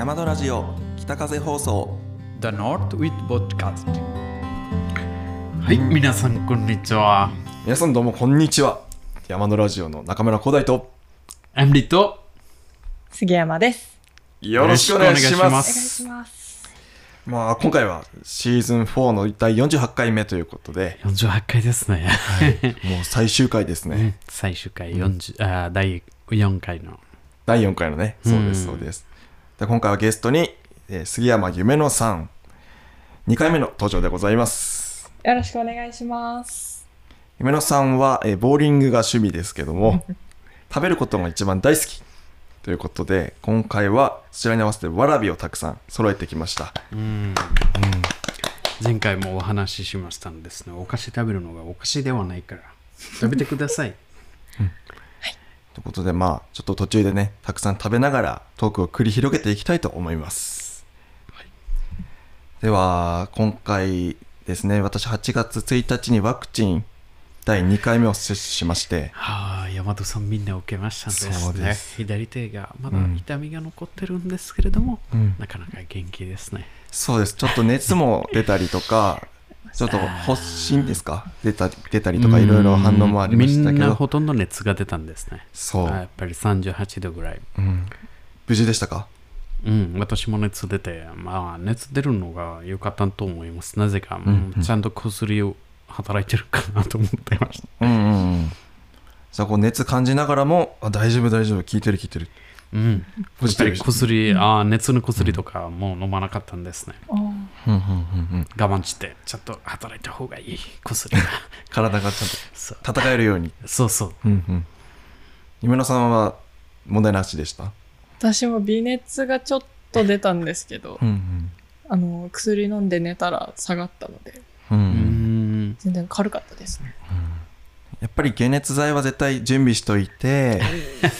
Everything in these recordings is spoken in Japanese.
山田ラジオ北風放送。The North with Podcast はい、皆さんこんにちは。皆さんどうもこんにちは。山田ラジオの中村光大と。エミリと。杉山です。よろしくお願いします。まあ今回はシーズン4の第48回目ということで。48回ですね。もう最終回ですね、最終回40、あー第4回の。第4回のね。そうですうんそうですで今回はゲストに、えー杉山夢乃さん2回目の登場でございますよろしくお願いします。夢乃さんは、えーボーリングが趣味ですけども 食べることが一番大好きということで今回はそちらに合わせてわらびをたくさん揃えてきましたうん前回もお話ししましたんですね。お菓子食べるのがお菓子ではないから。食べてください。ということでまあちょっと途中でねたくさん食べながらトークを繰り広げていきたいと思います、はい。では今回ですね私8月1日にワクチン第2回目を接種しましてはあ、山田さんみんな受けましたんですね。そうです。左手がまだうん。痛みが残ってるんですけれども、うん。なかなか元気ですね。そうです。ちょっと熱も出たりとかちょっと発疹ですか？出た出たりとかいろいろ反応もありましたけみんなどほとんど熱が出たんですね。そう、あやっぱり38度ぐらい。うん、無事でしたか？うん、私も熱出て、まあ、熱出るのが良かったと思います。なぜか、うん。うんちゃんと薬を働いてるかなと思ってました。うんうんうん。じゃあこう熱感じながらもあ大丈夫大丈夫。効いてる効いてる。うん。やっぱり薬、あ熱の薬とかもう飲まなかったんですね。うん我慢して、ちゃんと働いた方がいい薬が。体がちゃんと 戦えるようにそうそう。うんうん夢野さんは問題なしでした？私も微熱がちょっと出たんですけど、んあの、薬飲んで寝たら下がったので。全然軽かったですね。やっぱり解熱剤は絶対準備しといて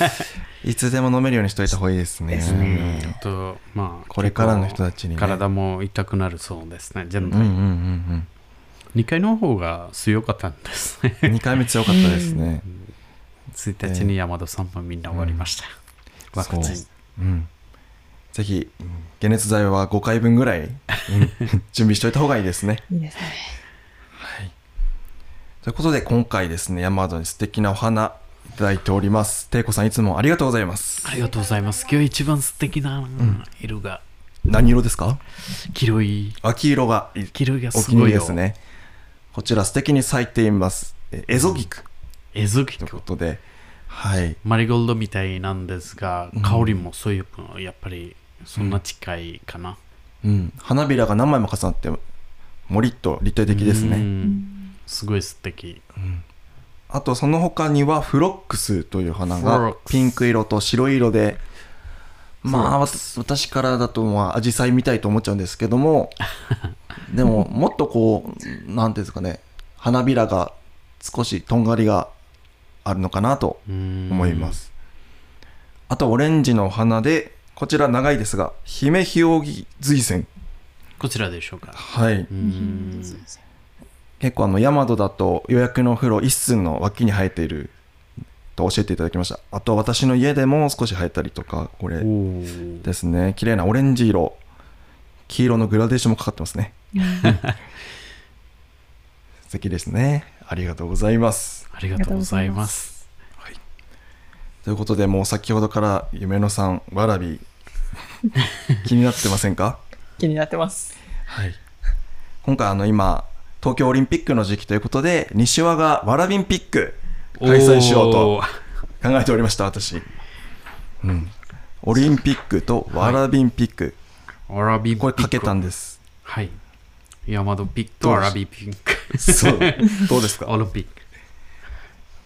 いつでも飲めるようにしといた方がいいですね。ですね。あと、まあ、これからの人たちにね。体も痛くなるそうですね、全体。うんうんうん。2回の方が強かったんですね。うん2回目強かったですね。1日に山田さんもみんな終わりました。ワクチン。ぜひうん。解熱剤は5回分ぐらいうん。準備しといた方がいいですね。いいですね。ということで今回ですね山田に素敵なお花いただいております。ていこさんいつもありがとうございます。ありがとうございます。今日一番素敵な色が、何色ですか？黄色い、秋色がい黄色いがすごいですね。こちら素敵に咲いています。えエゾギク。エゾギというクことではい。マリーゴールドみたいなんですが、香りもそういうの、やっぱりそんな近いかな。うん、花びらが何枚も重なってもりっと立体的ですうねん。すごい素敵。あとその他にはフロックスという花がピンク色と白色でまあ私からだとまあアジサイみたいと思っちゃうんですけども でももっとこうなんていうんですかね花びらが少しとんがりがあるのかなと思思いま。す、あとオレンジのお花でこちら長いですが姫ひおぎ随線。こちらでしょうか。はい。うん結構あのヤマドだと予約のお風呂一寸の脇に生えていると教えていただきました。あと私の家でも少し生えたりとかこれですね。綺麗なオレンジ色。黄色のグラデーションもかかってますね。素敵ですね。ありがとうございます。ありがとうございます。ということでもう先ほどから夢野さんわらび 気になってませんか？気になってます。はい。今回あの今東京オリンピックの時期ということで西和がわらびンピック開催しようと考えておりました私、うん、オリンピックとワラビンピック、アラビピックこれかけたんですはい。山田ピックとアラビピック。そうどうですか？オリンピッ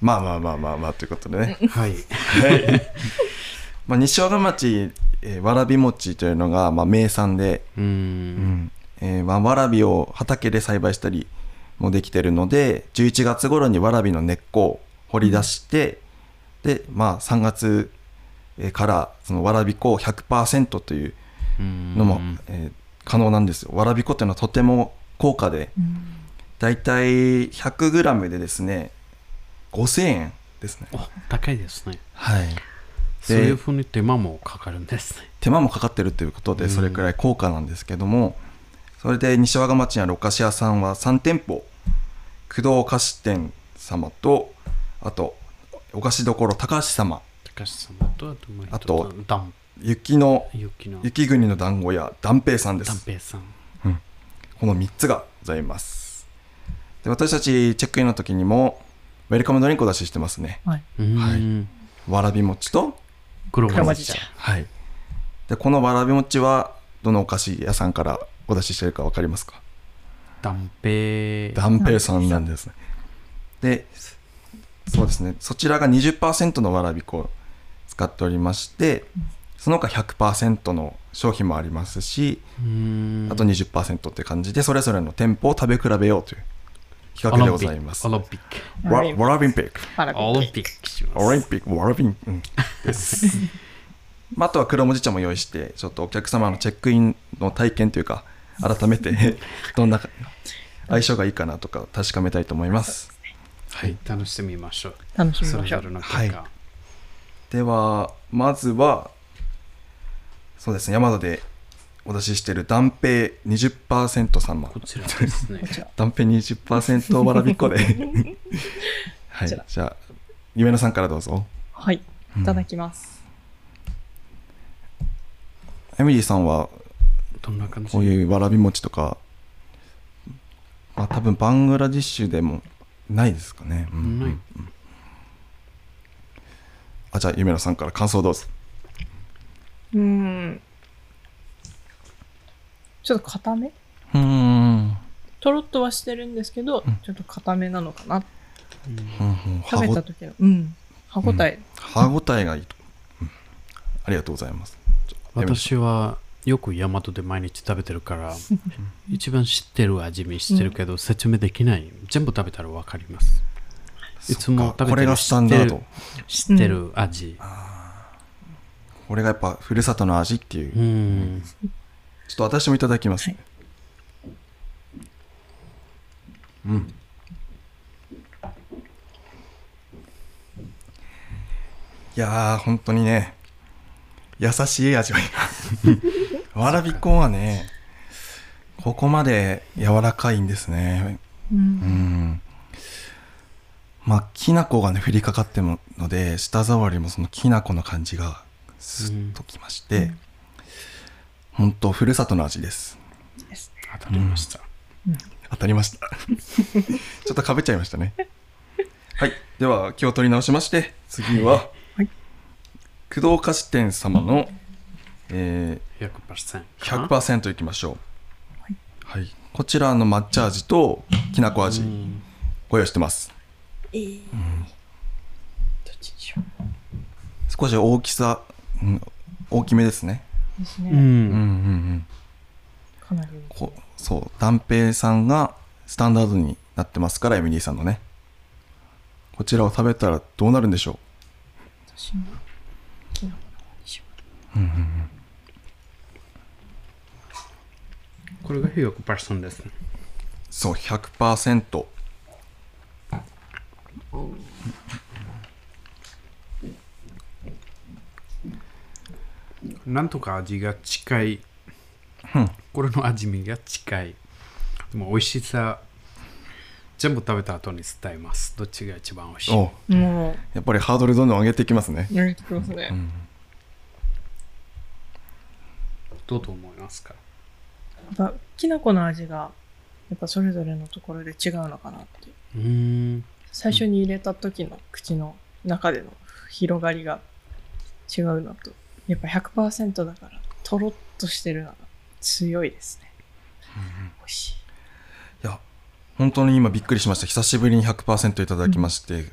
まあまあまあまあまあということでね、ク。はい。まあ、西和賀町、えーわらび餅というのが、まあ、名産で、う。うんんえーまあ、わらびを畑で栽培したりもできてるので11月頃にわらびの根っこを掘り出して、で、まあ、3月えーからそのわらび粉を100%というのも、えー可能なんですよ。わらび粉っていうのはとても高価でだいたい 100g でですね5000円ですね。お高いですね。はい。そういうふうに手間もかかるんですね。手間もかかってるということでうん。それくらい高価なんですけども、それで西和賀町にあるお菓子屋さんは3店舗。工藤菓子店様とあとお菓子どころ高橋様。高橋様と、あとあと雪の雪の。雪国の団子屋断平さんです。ペイさん。この3つがございます。で私たちチェックインの時にもウェルカムドリンクを出ししてますね。はい。うん。はいわらび餅と黒黒町茶。町茶。はい。でこのわらび餅はどのお菓子屋さんからお出ししてるか分かりますか？ダンペイ。断平さんなんですね。で、そうですね、そちらが20%のわらび粉を使っておりまして、その他100%の商品もありますし、うんあと20%って感じで、それぞれの店舗を食べ比べようという企画でございます。オリンピック。わわらびんピック。オリンピック。オリンピック、わらびん、うん、あとは黒文字茶も用意して、ちょっとお客様のチェックインの体験というか、改めて どんな相性がいいかなとか確かめたいと思います。はい、楽しんでみましょう。楽しみましょう。はいではまずはそうですね山田でお出ししている断平20%様こちらですねこ。ちら。断平20%わらびっこで はいじゃあ夢野さんからどうぞはい。いただきます。エミリーさんはどんな感じ？こういうわらび餅とか。まあ多分バングラディッシュでもないですかね、うん。ない。あじゃあ夢野さんから感想どうぞ。うーん。ちょっと固め？うーん。とろっとはしてるんですけど、ちょっと固めなのかな。うんうん。食べた時の。うん。歯ごたえ。歯ごたえがいいと、うん。ありがとうございます。私はよく大和で毎日食べてるから、一番知ってる味見してるけど、説明できない。全部食べたらわかります。いつも食べてるこれがスタンダード知ってる味。これがやっぱふるさとの味っていう、うん。ちょっと私もいただきます、ねうんいやー本当にね優しい味わい わらびっこはねここまで柔らかいんですね。う。うん。んまあきな粉がね降りかかってるので舌触りもそのきな粉の感じがスッときまして、本当ふるさとの味です。ですね。当たりました。当たりました。ちょっとかぶっちゃいましたね。はい。では気を取り直しまして次は、はい。工藤菓子店様の、え100%。ー、100%いきましょう。はい、こちらの抹茶味ときなこ味。うん。ご用意してます。えー。どっちにしよう。少し大きさ、うん、大きめですね。ですね。うん。うんうんうん。かなり。こそう。断平さんがスタンダードになってますからエミリーさんのね。こちらを食べたらどうなるんでしょ私も。きな粉の方にしよこれが100%ですそう100%なんとか味が近い。うんこれの味見が近い。でも美味しさ、全部食べた後に伝えます。どっちが一番美味しい。おう。もやっぱりハードルどんどん上げていきますねう、やめてきますね。どうと思いますか？やっぱ、きな粉の味が、やっぱそれぞれのところで違うのかなって。うーん。最初に入れた時の口の中での広がりが違うのと、やっぱ100%だから、とろっとしてるのが強いですね。美味しい。いや本当に今びっくりしました久しぶりに100%いただきまして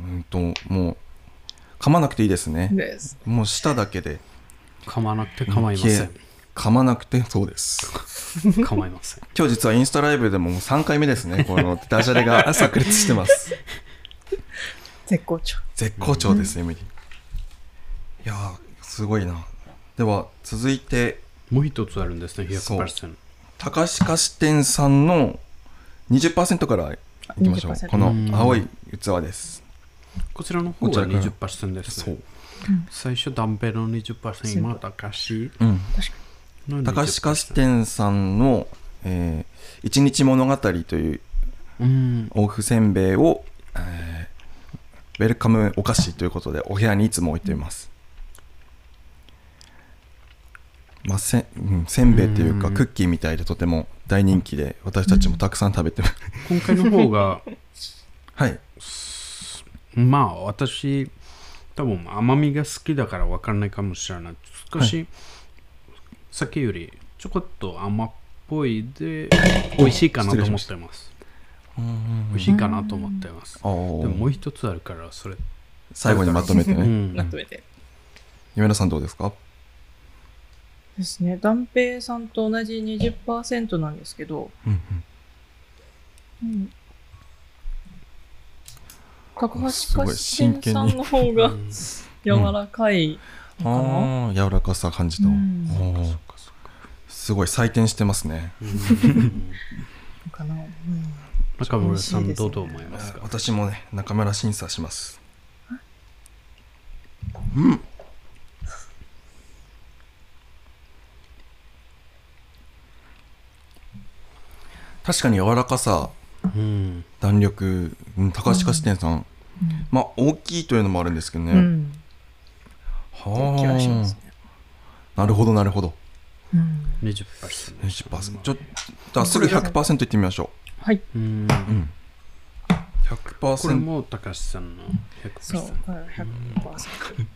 うんともう噛まなくていいですねです。もう舌だけで噛まなくて構いません。噛まなくてそうです。構いません。今日実はインスタライブでももう3回目ですね。このダジャレが炸裂してます。絶好調。絶好調です、エミリー。いやーすごいな。では続いて。もう一つあるんですね、100%。高橋菓子店さんの20%からいきましょう。20%この青い器です。こちらの方はこちらから。20%ですそう。ね。最初、ダンペの20%、今、高橋。うん。確かの20%。高橋菓子店さんの、えー一日物語といううん。お麩せんべいを、えーウェルカムお菓子ということでお部屋にいつも置いています、まあ、せ,、うん、せんべいっていうかうん。クッキーみたいでとても大人気で私たちもたくさん食べてます。今回の方が、はい。まあ、私、多分甘みが好きだから分からないかもしれない。少し、さっきよりちょこっと甘っぽいで、美味しいかなと思ってます。美味しいかなと思ってます。でももう一つあるから、それ。最後にまとめてね。うん。まとめて。夢田さんどうですか？ですね。断平さんと同じ20%なんですけど、うんうん。うん、高橋すごい菓子店さんの方がうん柔らかいのかな、ああ柔らかさ感じた、うんすごい採点してますね。かな、うん。中村さん、どう思いますか？私もね中村審査します。うん。確かに柔らかさうん。弾力うん高橋菓子店さん、うん。まあ大きいというのもあるんですけどね、うん、はね。あなるほどなるほどうん20%。20%ちょっとあすぐ100%いってみましょはい、うん。う、うん、これ100%も高橋さんのそう100%。、これ100%。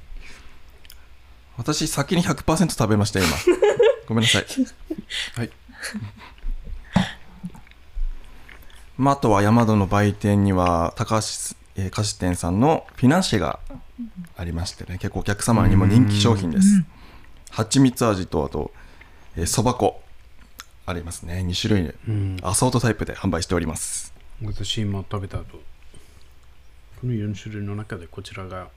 私先に100%食べました今。ごめんなさい。はい。まあ、あとは山戸の売店には高橋、えー菓子店さんのフィナンシェがありましてね。結構お客様にも人気商品です。蜂蜜味とあとえーそば粉。ありますね。2種類。うん。アソートタイプで販売しております。私今食べた後この4種類の中でこちらが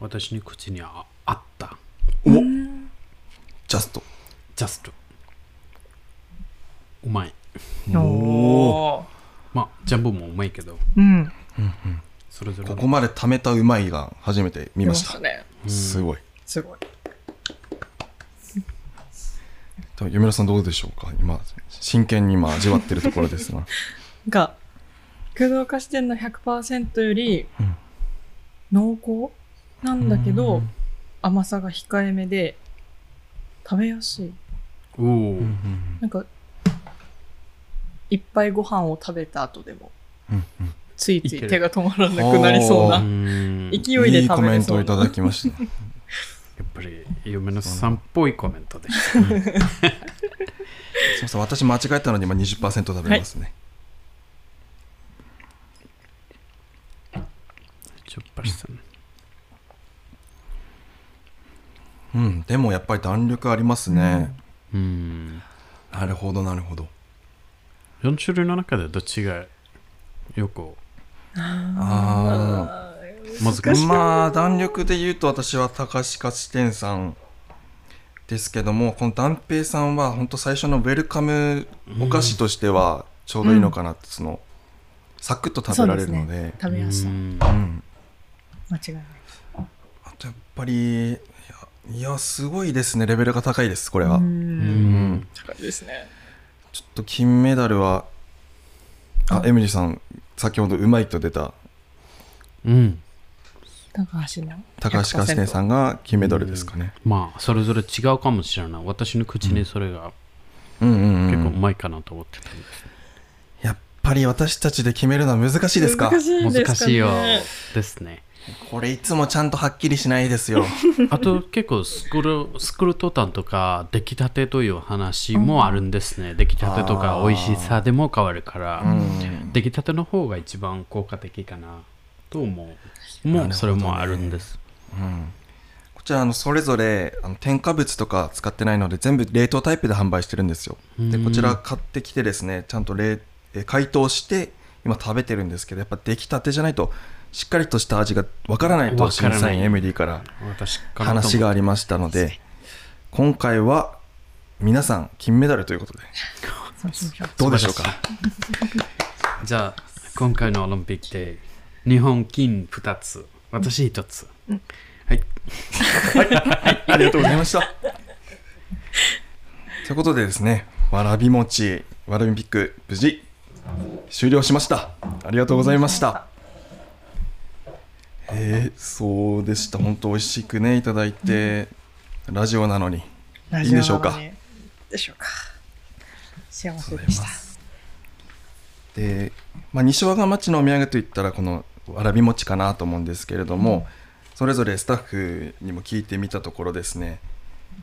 私に口にああった。おジャスト。ジャスト。うまい。おおー。まあジャンボもうまいけど。うん。それぞれここまで貯めたうまいが初めて見ました。ね。すごい。すごい。と夢田さんどうでしょうか？今真剣に今味わってるところですが。が、空洞化してんの100%よりうん。濃厚なんだけど、甘さが控えめで食べやすい。おお、なんか、いっぱいご飯を食べた後でも、うんうん。ついつい手が止まらなくなりそうあなうん勢いでいいコ食べれそう。メントをいたな。だきました やっぱり嫁のさんっぽいコメントでした、すみません私間違えたので今20%食べますね、10%うん。でもやっぱり弾力ありますね、うん。なるほどなるほど。4種類の中でどっちがよくああまあ弾力で言うと私は高橋菓子店さんですけどもこの断平さんは本当最初のウェルカムお菓子としてはちょうどいいのかなって、そのサクッと食べられるので。食べやすさ、うん。うん間違いない。あとやっぱりいやいやすごいですね。レベルが高いですこれは、ううん。ん高いですね。ちょっと金メダルはああ。エミリーさん先ほどうまいと出た。うん高橋の高橋菓子店さんが金メダルですかね、まあそれぞれ違うかもしれない。私の口にそれがうん、うんうん結構うまいかなと思ってたんです、やっぱり私たちで決めるのは難しいですか？難しいですかね難しいよ。ですね。これいつもちゃんとはっきりしないですよ。あと結構作る作る途端とか出来たてという話もあるんですね。出来たてとか美味しさでも変わるから、うん。出来たての方が一番効果的かなと思うもうそれもあるんです、うん。こちらあのそれぞれあの添加物とか使ってないので全部冷凍タイプで販売してるんですよ。でうん。こちら買ってきてですねちゃんと冷え解凍して今食べてるんですけどやっぱ出来たてじゃないとしっかりとした味がわからないと審査員エミリーから話がありましたので今回は皆さん金メダルということで。どうでしょうか？じゃあ今回のオリンピックで日本金2つ私一つ。うんはい。ありがとうございました。ということでですね、わらび餅、わらびピック、無事終了しました。ありがとうございました。えー、そうでした。本当美味しくね、いただいて、ラジオなのに。ラいいんでしょうか？でしょうか。幸せでした。で、まあ、西和賀町のお土産といったら、このわらび餅かなと思うんですけれども、それぞれスタッフにも聞いてみたところですね、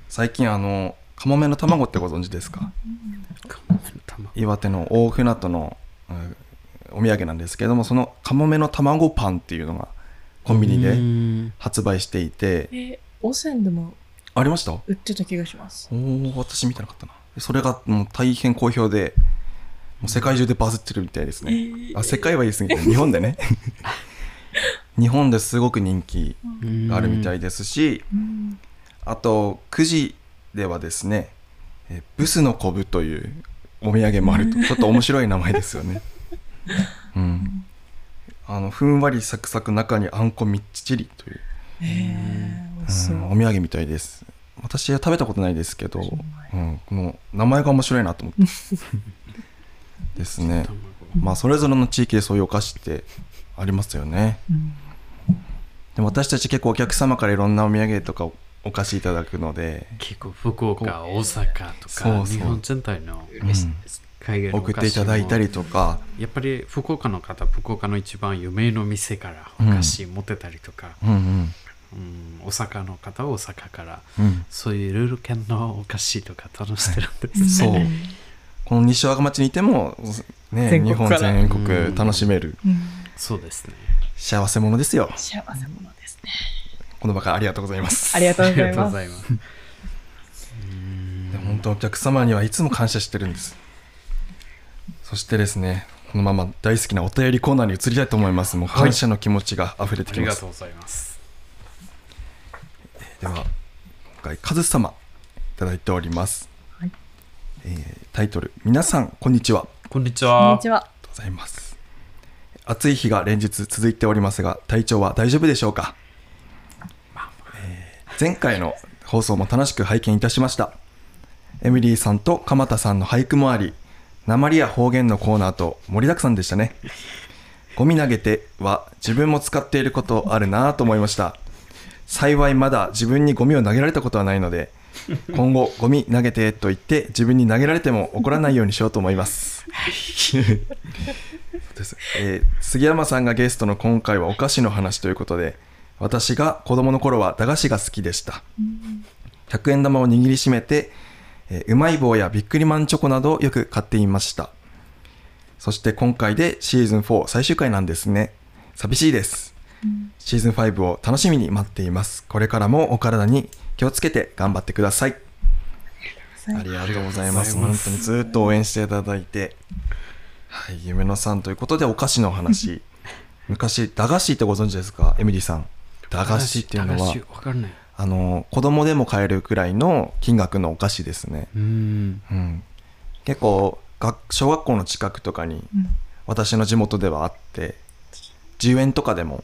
最近、あの、カモメの卵ってご存知ですか？卵。岩手の大船渡の、うんお土産なんですけれどもそのカモメの卵パンっていうのがコンビニうでん。発売していて。え、汚染でもありました？お売ってた気がします。お私見てなかったな。それがもう大変好評で。もう世界中でバズってるみたいですね、あ世界は言い過ぎて日本でね。日本ですごく人気があるみたいですしうん。あと9時ではですねえブスのコブというお土産もあると。ちょっと面白い名前ですよね。うん。あのふんわりサクサク中にあんこみっちりという、へえ、美味しそう。うんお土産みたいです。私は食べたことないですけど、うん、この名前が面白いなと思って ですね。卵。まあそれぞれの地域でそういうお菓子ってありますよね。うん。でも私たち結構お客様からいろんなお土産とかお菓子いただくので。結構福岡、大阪とか、日本全体のん。海外のお送っていただいたりとか、やっぱり福岡の方、福岡の一番有名の店からお菓子持ってたりとか、うん。うんうん。大阪の方は大阪から、うん、そういうルール圏のお菓子とか楽してるんです。そうこの西和賀町にいても、ね、全日本国から全国楽しめるうんそうですね。幸せ者ですよ幸せ者ですね。この場からありがとうございますありがとうありございます。がとうございます。で本当お客様にはいつも感謝してるんですそしてですねこのまま大好きなお便りコーナーに移りたいと思いますもう感謝の気持ちが溢れてあきます、りがとうございます。では今回カズ様いただいております、はいえータイトル「皆さんこんにちは」こんにちこんはに。ちは。ありがとうございます。暑い日が連日続いておりますが体調は大丈夫でしょうか、えー前回の放送も楽しく拝見いたしました。エミリーさんと鎌田さんの俳句もあり鉛や方言のコーナーと盛りだくさんでしたね。ゴミ投げては自分も使っていることあるなぁと思いました。幸いまだ自分にゴミを投げられたことはないので 今後ゴミ投げてと言って自分に投げられても怒らないようにしようと思います。えー杉山さんがゲストの今回はお菓子の話ということで私が子供の頃は駄菓子が好きでした。100円玉を握りしめて、えーうまい棒やビックリマンチョコなどをよく買っていました。そして今回でシーズン4最終回なんですね。寂しいです。シーズン5を楽しみに待っています。これからもお体に気をつけて頑張ってくださいありがとうございます。本当にずっと応援していただいて。はい、夢野さんということでお菓子の話。昔、駄菓子ってご存知ですか？エミリーさん。駄菓子っていうのは。あの、子供でも買えるくらいの金額のお菓子ですね。うん。うん。結構、学小学校の近くとかに、うん私の地元ではあって、10円とかでも、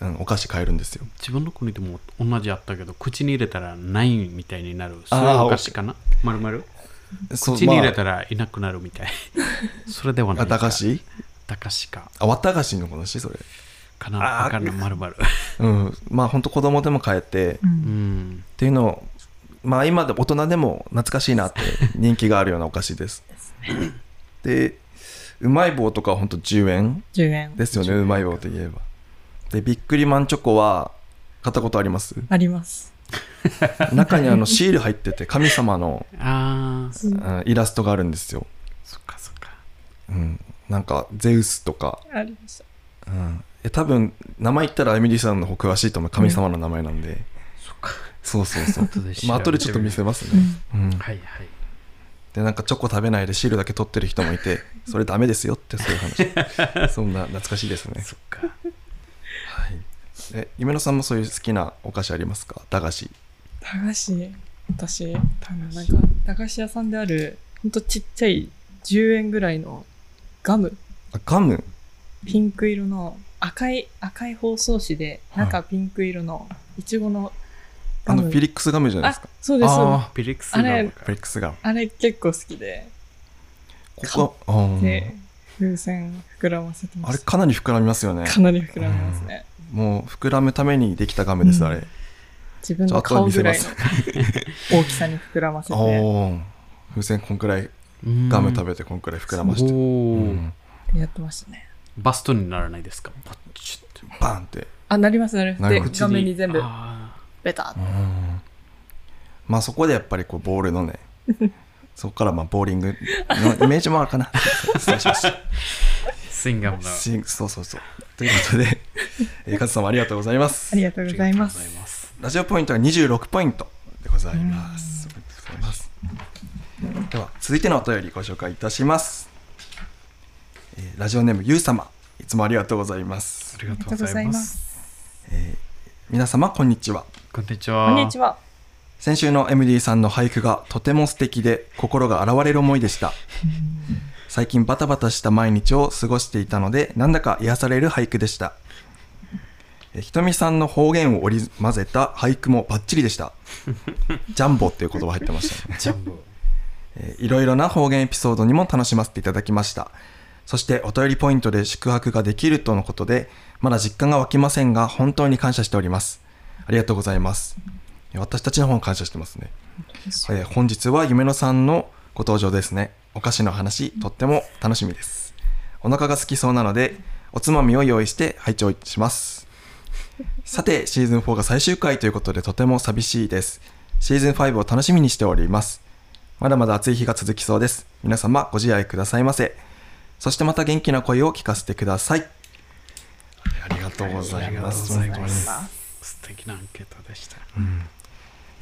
うん、お菓子買えるんですよ。自分の国でも同じあったけど、口に入れたらないみたいになる。それはお菓子かな？まるまる口に入れまたらいなくなるみたい。それではあ、ないか。あ駄菓子駄菓子か。あ、綿菓子の話それ。かな？あかんない。まるまる。うん。まあ本当子供でも買えて、ううんん。っていうのをまあ今で大人でも懐かしいなって 人気があるようなお菓子です。でうまい棒とかはほんと10円？10円ですよねうまい棒といえば。でビックリマンチョコは買ったことあります？あります。中にあのシール入ってて神様の、ああ、そうんイラストがあるんですよ。そっかそっか。うん、なんかゼウスとか、ありました。うん、え多分名前言ったらエミリーさんの方詳しいと思う神様の名前なんで、そっか。そうそうそう後で調べてみるまあ後でちょっと見せますね、うん、はいはい。でなんかチョコ食べないでシールだけ取ってる人もいてそれダメですよってそういう話 そんな懐かしいですねそっか。はい。え夢野さんもそういう好きなお菓子ありますか？駄菓子。駄菓子、私、あの、なんか、駄菓子屋さんである、ほんとちっちゃい10円ぐらいのガム、あガム？ピンク色の赤い赤い包装紙で中ピンク色のいちごのあのフィリックスガムじゃないですか？あそうですそうです。あピリックスあれがフィリックスガム。あれ結構好きで。ここで風船膨らませてまあれすかなり膨らみますよね。かなり膨らみますね。もう膨らむためにできたガムです、うん。あれ自分の顔ぐらいの大きさに膨らませて。風船こんくらいガム食べてこんくらい膨らまして、やってましたね。バストにならないですか？バッチッて。バーンって、あなります。なります。で画面に全部あベタうん。まあそこでやっぱりこうボールのね そこからまあボーリングのイメージもあるかな失礼しましたースインガムのしそうそうそうということで、えー、カズさんもありがとうございますありがとうございますラジオポイントは26ポイントでございます。でとうございます。では、続いてのお便りご紹介いたします。えーラジオネームゆうさま、いつもありがとうございます。ありがとうございまございますす皆様、こんにちは。こんにちはこんにちは先週の MD さんの俳句がとても素敵で心が洗われる思いでした。最近バタバタした毎日を過ごしていたので、なんだか癒される俳句でした。えひとみさんの方言を織り交ぜた俳句もバッチリでした。ジャンボっていう言葉入ってましたね。ジャンボえーいろいろな方言エピソードにも楽しませていただきました。そしてお便りポイントで宿泊ができるとのことで、まだ実感が湧きませんが、本当に感謝しております。ありがとうございます。私たちの方も感謝してますね。えー本日は夢野さんのご登場ですね。お菓子の話、とっても楽しみです。お腹が空きそうなので、おつまみを用意して拝聴します。さて、シーズン4が最終回ということでとても寂しいです。シーズン5を楽しみにしております。まだまだ暑い日が続きそうです。皆様ご自愛くださいませ。そしてまた元気な声を聞かせてください。ありがとうございます。素敵なアンケートでしたいや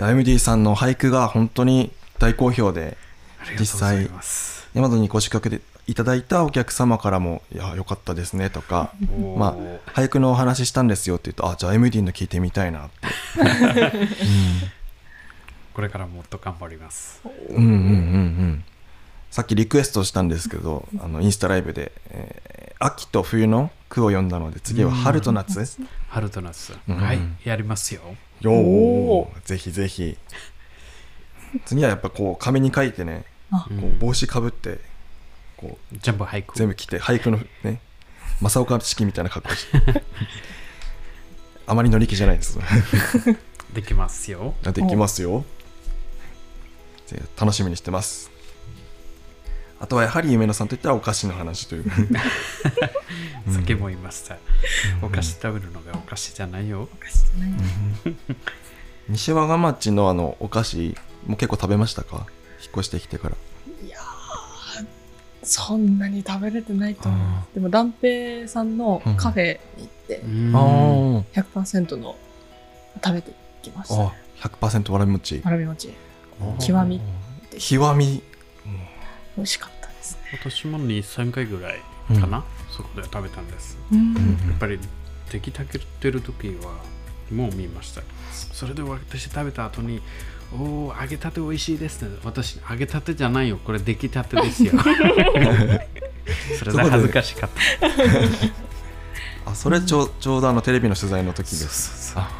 MD さんの俳句が本当に大好評で、ありがとうございます。ヤマトにご宿泊でいただいたお客様からも、いや、よかったですねとか、まあ、俳句のお話ししたんですよって言うと、あ、じゃあ MD の聞いてみたいなって。これからもっと頑張ります。うんうんうんうん。さっきリクエストしたんですけど、あのインスタライブで、えー秋と冬の句を読んだので、次は春と夏。春と夏。うん。はい。やりますよよおーぜひぜひ。次はやっぱこう、紙に書いてね、こう帽子かぶって、こう、ジャンボ俳句全部着て、俳句のね、正岡式みたいな格好して。あまり乗り気じゃないです。できますよできますよ。楽しみにしてます。あとはやはり夢野さんといったらお菓子の話という。うんさっきも言いましたお菓子食べるのがお菓子じゃないよ。お菓子じゃない西和賀町のあのお菓子も結構食べましたか？引っ越してきてから。いやーそんなに食べれてないと思いますでも蘭平さんのカフェに行ってうん。あ100%の食べてきました。あ、100%わらび餅。わらび餅極み極み。美味しかったですね。私も23回ぐらいかな、そこで食べたんです。うん。やっぱり出来たてる時はもう見ました。それで私食べた後におお揚げたて美味しいですね。私揚げたてじゃないよ。これ出来たてですよ。それで恥ずかしかった。あ、それちょうちょうどあのテレビの取材の時です。あ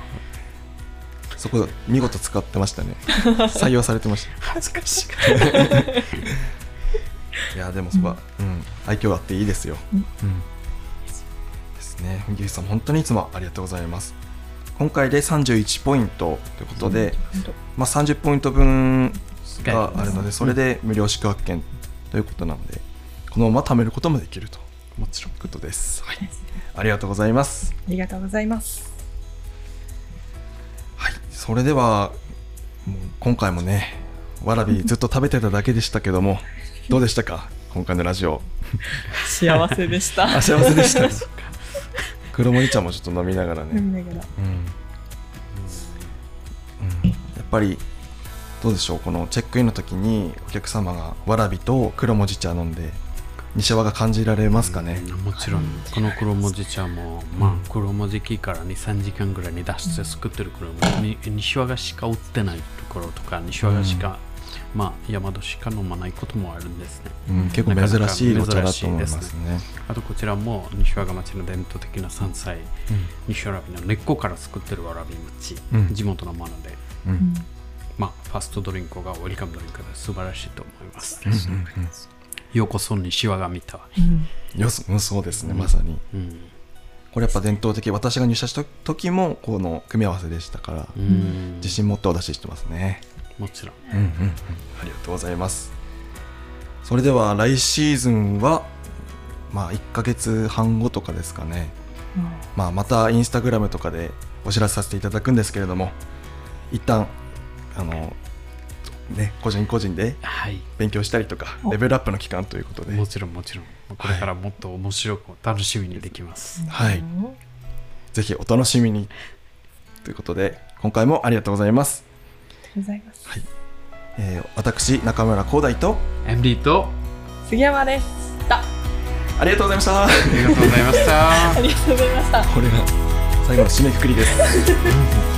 そこ見事使ってましたね。採用されてました。恥ずかしかったいやでもそこは、うん、愛嬌あっていいですよ。うんですね。ゆうさん本当にいつもありがとうございます。今回で31ポイントということで、まあ30ポイント分があるのうんで、それで無料宿泊券ということなので、このまま貯めることもできると。もちろんことです。はい。ありがとうございます。ありがとうございますはい。それでは、今回もね、わらびずっと食べてただけでしたけども、どうでしたか？今回のラジオ。幸せでした。あ、幸せでした。黒森茶もちょっと飲みながらね。飲みながら。うん。うん。やっぱりどうでしょう？このチェックインの時にお客様がわらびと黒文字茶飲んで西和が感じられますかね、うん。もちろん。この黒文字茶も、まあ、黒文字機から23時間ぐらいに出して作ってる黒文字に西和がしか売ってないところとか西和がしかまあ山戸しか飲まないこともあるんですね。うん、結構珍しいお茶だと思います珍しいね。あとこちらも西和賀町の伝統的な山菜、西わらびの根っこから作ってるわらび餅、うん。地元のもので。うん。うん。まあファストドリンクがウェルカムドリンクで素晴らしいと思います、うんうんようこそ西和賀見た、うんうん。よそうんそうですね、うん。まさに。うん。これやっぱ伝統的、私が入社した時もこの組み合わせでしたから、うん。自信持ってお出ししてますね。もちろん。うんうんうん、ありがとうございます。それでは来シーズンは、まあ1ヶ月半後とかですかね。まあまたインスタグラムとかでお知らせさせていただくんですけれども、一旦あのね個人個人ではい。勉強したりとかお。レベルアップの期間ということで、もちろんもちろん。これからもっと面白く楽しみにできます、はい。うん。ぜひお楽しみに。ということで今回もありがとうございます。ありがとうございます。えー私中村光大と MD と杉山でした。ありがとうございました。ありがとうございました ありがとうございました。これが最後の締めくくりです。